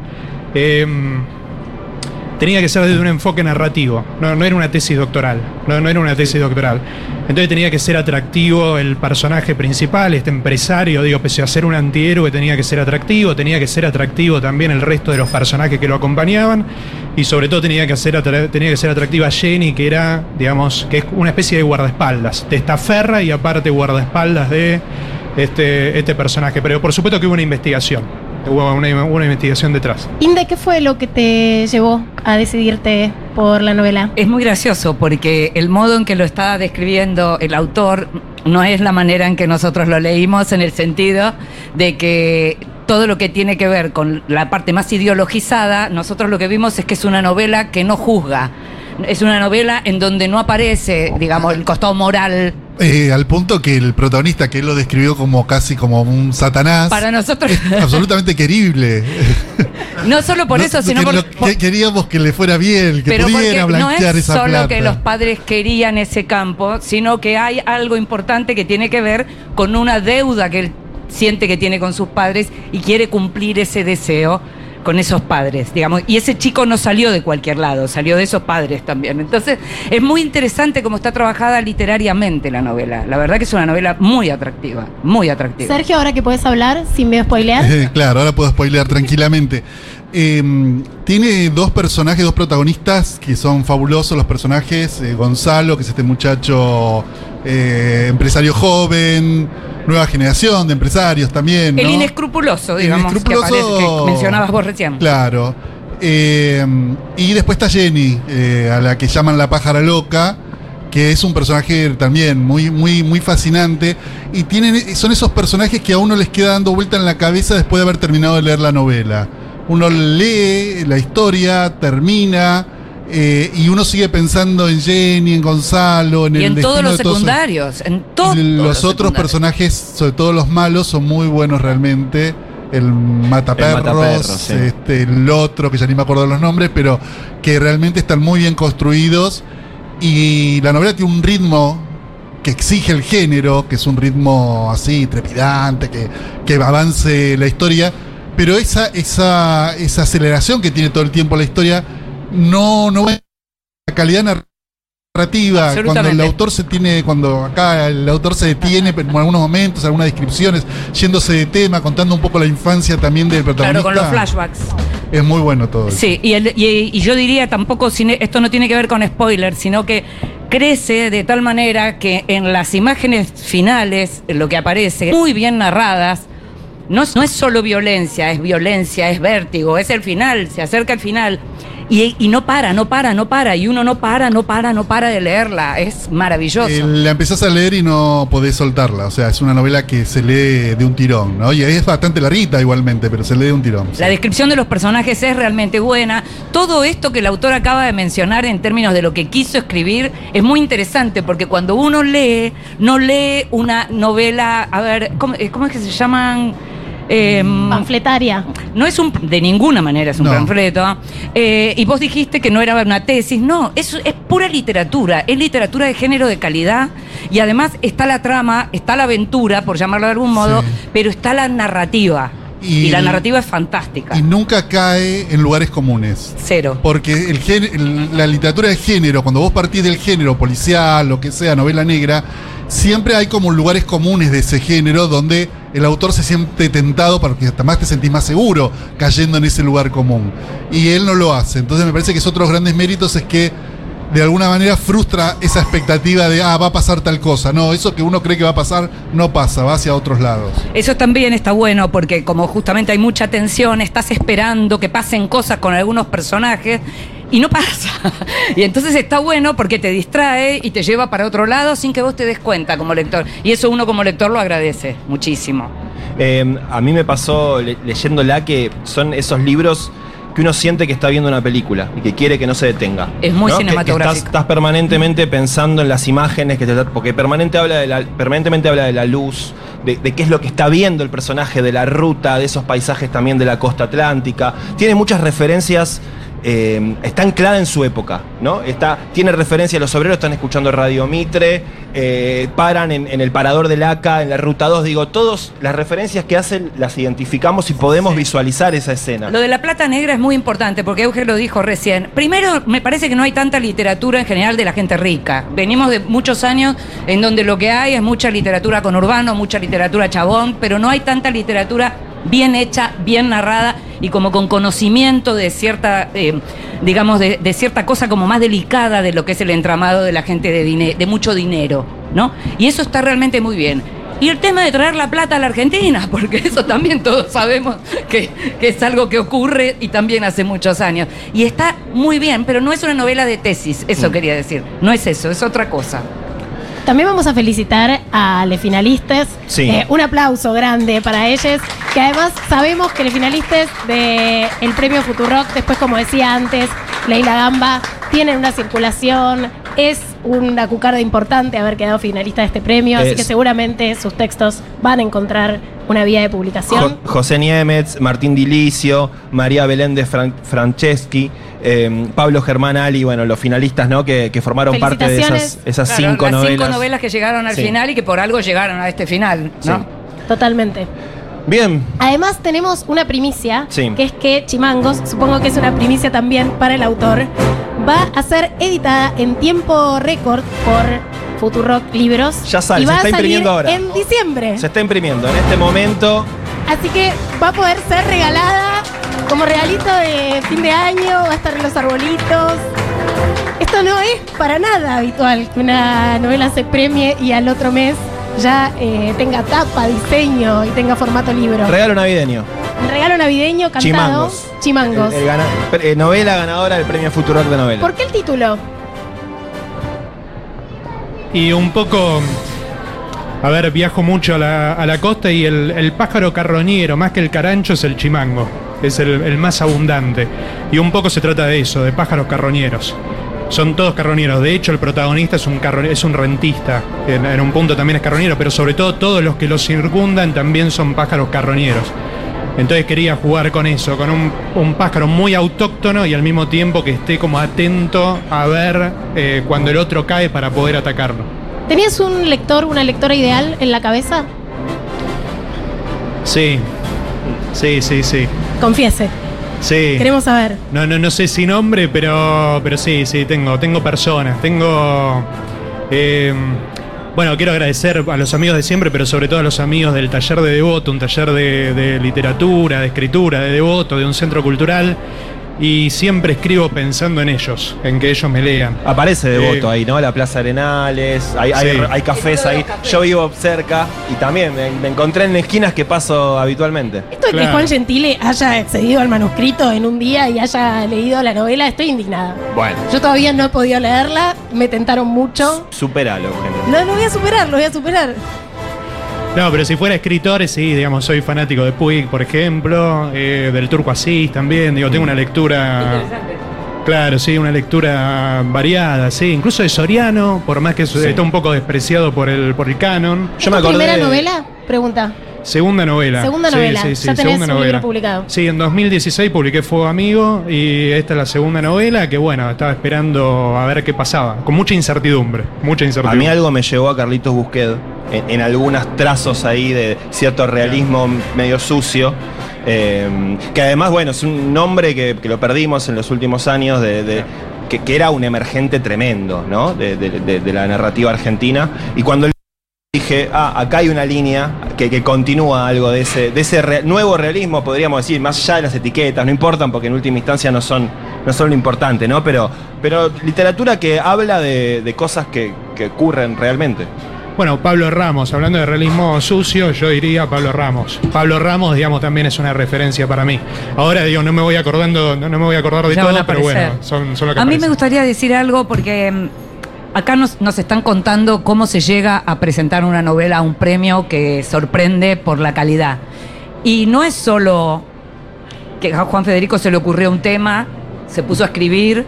em, tenía que ser desde un enfoque narrativo, no, era una tesis doctoral, no, era una tesis doctoral. Entonces tenía que ser atractivo el personaje principal, este empresario, digo, pese a ser un antihéroe, tenía que ser atractivo, tenía que ser atractivo también el resto de los personajes que lo acompañaban, y sobre todo tenía que ser, atra- tenía que ser atractiva Jenny, que era, digamos, que es una especie de guardaespaldas, testaferra y aparte guardaespaldas de este, este personaje. Pero por supuesto que hubo una investigación, hubo una, una investigación detrás. Inde, ¿qué fue lo que te llevó a decidirte por la novela? Es muy gracioso porque el modo en que lo está describiendo el autor no es la manera en que nosotros lo leímos en el sentido de que todo lo que tiene que ver con la parte más ideologizada, nosotros lo que vimos es que es una novela que no juzga. Es una novela en donde no aparece, digamos, el costado moral. Eh, al punto que el protagonista, que él lo describió como casi como un satanás, Para nosotros, es absolutamente querible. no solo por No, eso, sino que por, lo- por- que queríamos que le fuera bien, que pero pudiera porque no blanquear es esa solo plata. que los padres querían ese campo, sino que hay algo importante que tiene que ver con una deuda que él siente que tiene con sus padres y quiere cumplir ese deseo con esos padres, digamos. Y ese chico no salió de cualquier lado, salió de esos padres también. Entonces, es muy interesante cómo está trabajada literariamente la novela. La verdad que es una novela muy atractiva, muy atractiva. Sergio, ahora que puedes hablar sin medio spoilear. Eh, claro, ahora puedo spoilear tranquilamente. Eh, tiene dos personajes, dos protagonistas que son fabulosos los personajes. Eh, Gonzalo, que es este muchacho eh, empresario joven, nueva generación de empresarios también. El inescrupuloso, El digamos, que, inescrupuloso- aparece, que mencionabas vos recién. Claro. Eh, y después está Jenny, eh, a la que llaman la pájara loca, que es un personaje también muy, muy, muy fascinante. Y tienen, son esos personajes que a uno les queda dando vuelta en la cabeza después de haber terminado de leer la novela. Uno lee la historia, termina. Eh, y uno sigue pensando en Jenny, en Gonzalo, en Y el en todos destino los de todos- secundarios, en todos los los otros personajes, sobre todo los malos, son muy buenos realmente. El mataperros, El mataperros, sí. este, el otro, que ya ni me acuerdo los nombres, pero que realmente están muy bien construidos. Y la novela tiene un ritmo que exige el género, que es un ritmo así, trepidante, que, que avance la historia. Pero esa, esa, esa aceleración que tiene todo el tiempo la historia, no, no es la calidad narrativa. Cuando el autor se tiene, cuando acá el autor se detiene en algunos momentos, algunas descripciones, yéndose de tema, contando un poco la infancia también del protagonista. Claro, con los flashbacks. Es muy bueno todo. eso. Sí, y, el- y- y yo diría tampoco, esto no tiene que ver con spoilers, sino que crece de tal manera que en las imágenes finales, lo que aparece, muy bien narradas, no, no es solo violencia, es violencia, es vértigo, es el final, se acerca el final. Y, y no para, no para, no para. Y uno no para, no para, no para de leerla. Es maravilloso. Eh, la empezás a leer y no podés soltarla. O sea, es una novela que se lee de un tirón, ¿no? Y es bastante larguita igualmente, pero se lee de un tirón. sí. La descripción de los personajes es realmente buena. Todo esto que el autor acaba de mencionar en términos de lo que quiso escribir es muy interesante porque cuando uno lee, no lee una novela, a ver, ¿cómo, eh, cómo es que se llaman? Eh, Panfletaria. no es un, de ninguna manera es un No. panfleto. Eh, y vos dijiste que no era una tesis. No, es, es pura literatura. Es literatura de género de calidad. Y además está la trama, está la aventura, por llamarlo de algún modo, Sí. pero está la narrativa. Y Y, la narrativa es fantástica. Y nunca cae en lugares comunes. Cero. Porque el la literatura de género, cuando vos partís del género policial, lo que sea, novela negra, siempre hay como lugares comunes de ese género donde el autor se siente tentado para que hasta más te sentís más seguro cayendo en ese lugar común. Y él no lo hace. Entonces me parece que es otro de los grandes méritos es que de alguna manera frustra esa expectativa de, ah, va a pasar tal cosa. No, eso que uno cree que va a pasar no pasa, va hacia otros lados. Eso también está bueno porque como justamente hay mucha tensión, estás esperando que pasen cosas con algunos personajes y no pasa. Y entonces está bueno porque te distrae y te lleva para otro lado sin que vos te des cuenta como lector. Y eso uno como lector lo agradece muchísimo. Eh, a mí me pasó le- leyéndola que son esos libros que uno siente que está viendo una película y que quiere que no se detenga. Es muy ¿no? Cinematográfico. estás, estás permanentemente pensando en las imágenes que te porque permanente habla de la, permanentemente habla de la luz, de, de qué es lo que está viendo el personaje, de la ruta, de esos paisajes también de la costa atlántica. Tiene muchas referencias. Eh, está anclada en su época, ¿no? Está, tiene referencia, los obreros están escuchando Radio Mitre, eh, paran en, en el parador del ACA, en la ruta 2, digo, todas las referencias que hacen las identificamos y podemos visualizar esa escena. Lo de la plata negra es muy importante porque Euge lo dijo recién. Primero, me parece que no hay tanta literatura en general de la gente rica. Venimos de muchos años en donde lo que hay es mucha literatura con urbano, mucha literatura chabón, pero no hay tanta literatura bien hecha, bien narrada y como con conocimiento de cierta, eh, digamos, de, de cierta cosa como más delicada de lo que es el entramado de la gente de, de mucho dinero, ¿no? Y eso está realmente muy bien. Y el tema de traer la plata a la Argentina, porque eso también todos sabemos que, que es algo que ocurre y también hace muchos años. Y está muy bien, pero no es una novela de tesis, eso quería decir. No es eso, es otra cosa. También vamos a felicitar a los finalistas. Sí. Eh, un aplauso grande para ellos, que además sabemos que los finalistas del premio Futurock, después como decía antes, Leila Gamba, tienen una circulación, es una cucarda importante haber quedado finalista de este premio, así que seguramente sus textos van a encontrar una vía de publicación. Jo- José Niemetz, Martín Dilicio, María Belén de Fran- Franceschi, eh, Pablo Germán Ali, bueno, los finalistas ¿no? que, que formaron parte de esas, esas Claro, cinco las novelas. cinco novelas que llegaron al Sí. final y que por algo llegaron a este final, ¿no? Sí. Totalmente. Bien, Además tenemos una primicia, Sí. que es que Chimangos, supongo que es una primicia también para el autor, va a ser editada en tiempo récord por Futurock Libros. Ya sale, y se va está a salir imprimiendo ahora. en diciembre. se está imprimiendo en este momento. Así que va a poder ser regalada como regalito de fin de año, va a estar en los arbolitos. Esto no es para nada habitual que una novela se premie y al otro mes ya eh, tenga tapa, diseño y tenga formato libro. Regalo navideño. Regalo navideño cantado. Chimangos. Chimangos. El- el gana- eh, novela ganadora del premio Futuro de novela. ¿Por qué el título? Y un poco. A ver, viajo mucho a la, a la costa y el, pájaro carroñero, más que el carancho, es el chimango. Es el, el más abundante. Y un poco se trata de eso, de pájaros carroñeros. Son todos carroñeros. De hecho, el protagonista es un, carro- es un rentista. En, en un punto también es carroñero, pero sobre todo todos los que lo circundan también son pájaros carroñeros. Entonces quería jugar con eso, con un, un pájaro muy autóctono y al mismo tiempo que esté como atento a ver eh, cuando el otro cae para poder atacarlo. ¿Tenías un lector, una lectora ideal en la cabeza? Sí, sí, sí, sí. Confiese. Sí. Queremos saber. No, no, no sé si nombre, pero, pero sí, sí, tengo, tengo personas, tengo... eh, bueno, quiero agradecer a los amigos de siempre, pero sobre todo a los amigos del taller de Devoto, un taller de, literatura, de escritura, de Devoto, de un centro cultural. Y siempre escribo pensando en ellos, en que ellos me lean. Aparece Devoto Eh, ahí, ¿no? La Plaza Arenales, hay, hay- Sí. hay cafés ahí. Yo vivo cerca y también me, me encontré en esquinas que paso habitualmente. Esto de que. Juan Gentile haya accedido al manuscrito en un día y haya leído la novela, estoy indignada. Bueno, Yo todavía no he podido leerla, me tentaron mucho. superalo, Eugenio. No, lo voy a superar, lo voy a superar. No, pero si fuera escritor, sí, digamos, soy fanático de Puig, por ejemplo, eh, del Turco Asís también, digo, tengo una lectura... Claro, sí, una lectura variada, sí, incluso de Soriano, por más que eso está un poco despreciado por el, por el canon. Yo me ¿Es tu acordé primera de- novela? Pregunta. Segunda novela. Segunda Sí, novela. sí, sí, ya tenés segunda un libro novela. publicado. Sí, en 2016 publiqué Fuego Amigo y esta es la segunda novela que, bueno, estaba esperando a ver qué pasaba. Con mucha incertidumbre, mucha A incertidumbre. mí algo me llevó a Carlitos Busquet en, algunos trazos ahí de cierto realismo medio sucio. eh, que además, bueno, es un nombre que, que lo perdimos en los últimos años, de, que, que era un emergente tremendo, ¿no? De, de- la narrativa argentina. Y cuando dije, ah, acá hay una línea que, que continúa algo de ese, de ese nuevo realismo, podríamos decir, más allá de las etiquetas, no importan porque en última instancia no son, no son lo importante, ¿no? Pero, pero literatura que habla de, de cosas que, que ocurren realmente. Bueno, Pablo Ramos, hablando de realismo sucio, yo diría Pablo Ramos. Pablo Ramos, digamos, también es una referencia para mí. Ahora, digo, no me voy acordando, no, no me voy a acordar de Ya todo, pero bueno, son, son lo que A mí me gustaría decir algo porque mm, acá nos, nos están contando cómo se llega a presentar una novela a un premio que sorprende por la calidad. Y no es solo que a Juan Federico se le ocurrió un tema, se puso a escribir,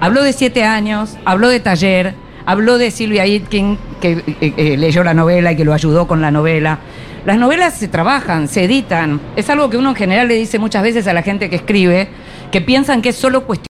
habló de siete años, habló de taller, habló de Silvia Itkin, que eh, eh, leyó la novela y que lo ayudó con la novela. Las novelas se trabajan, se editan. Es algo que uno en general le dice muchas veces a la gente que escribe, que piensan que es solo cuestión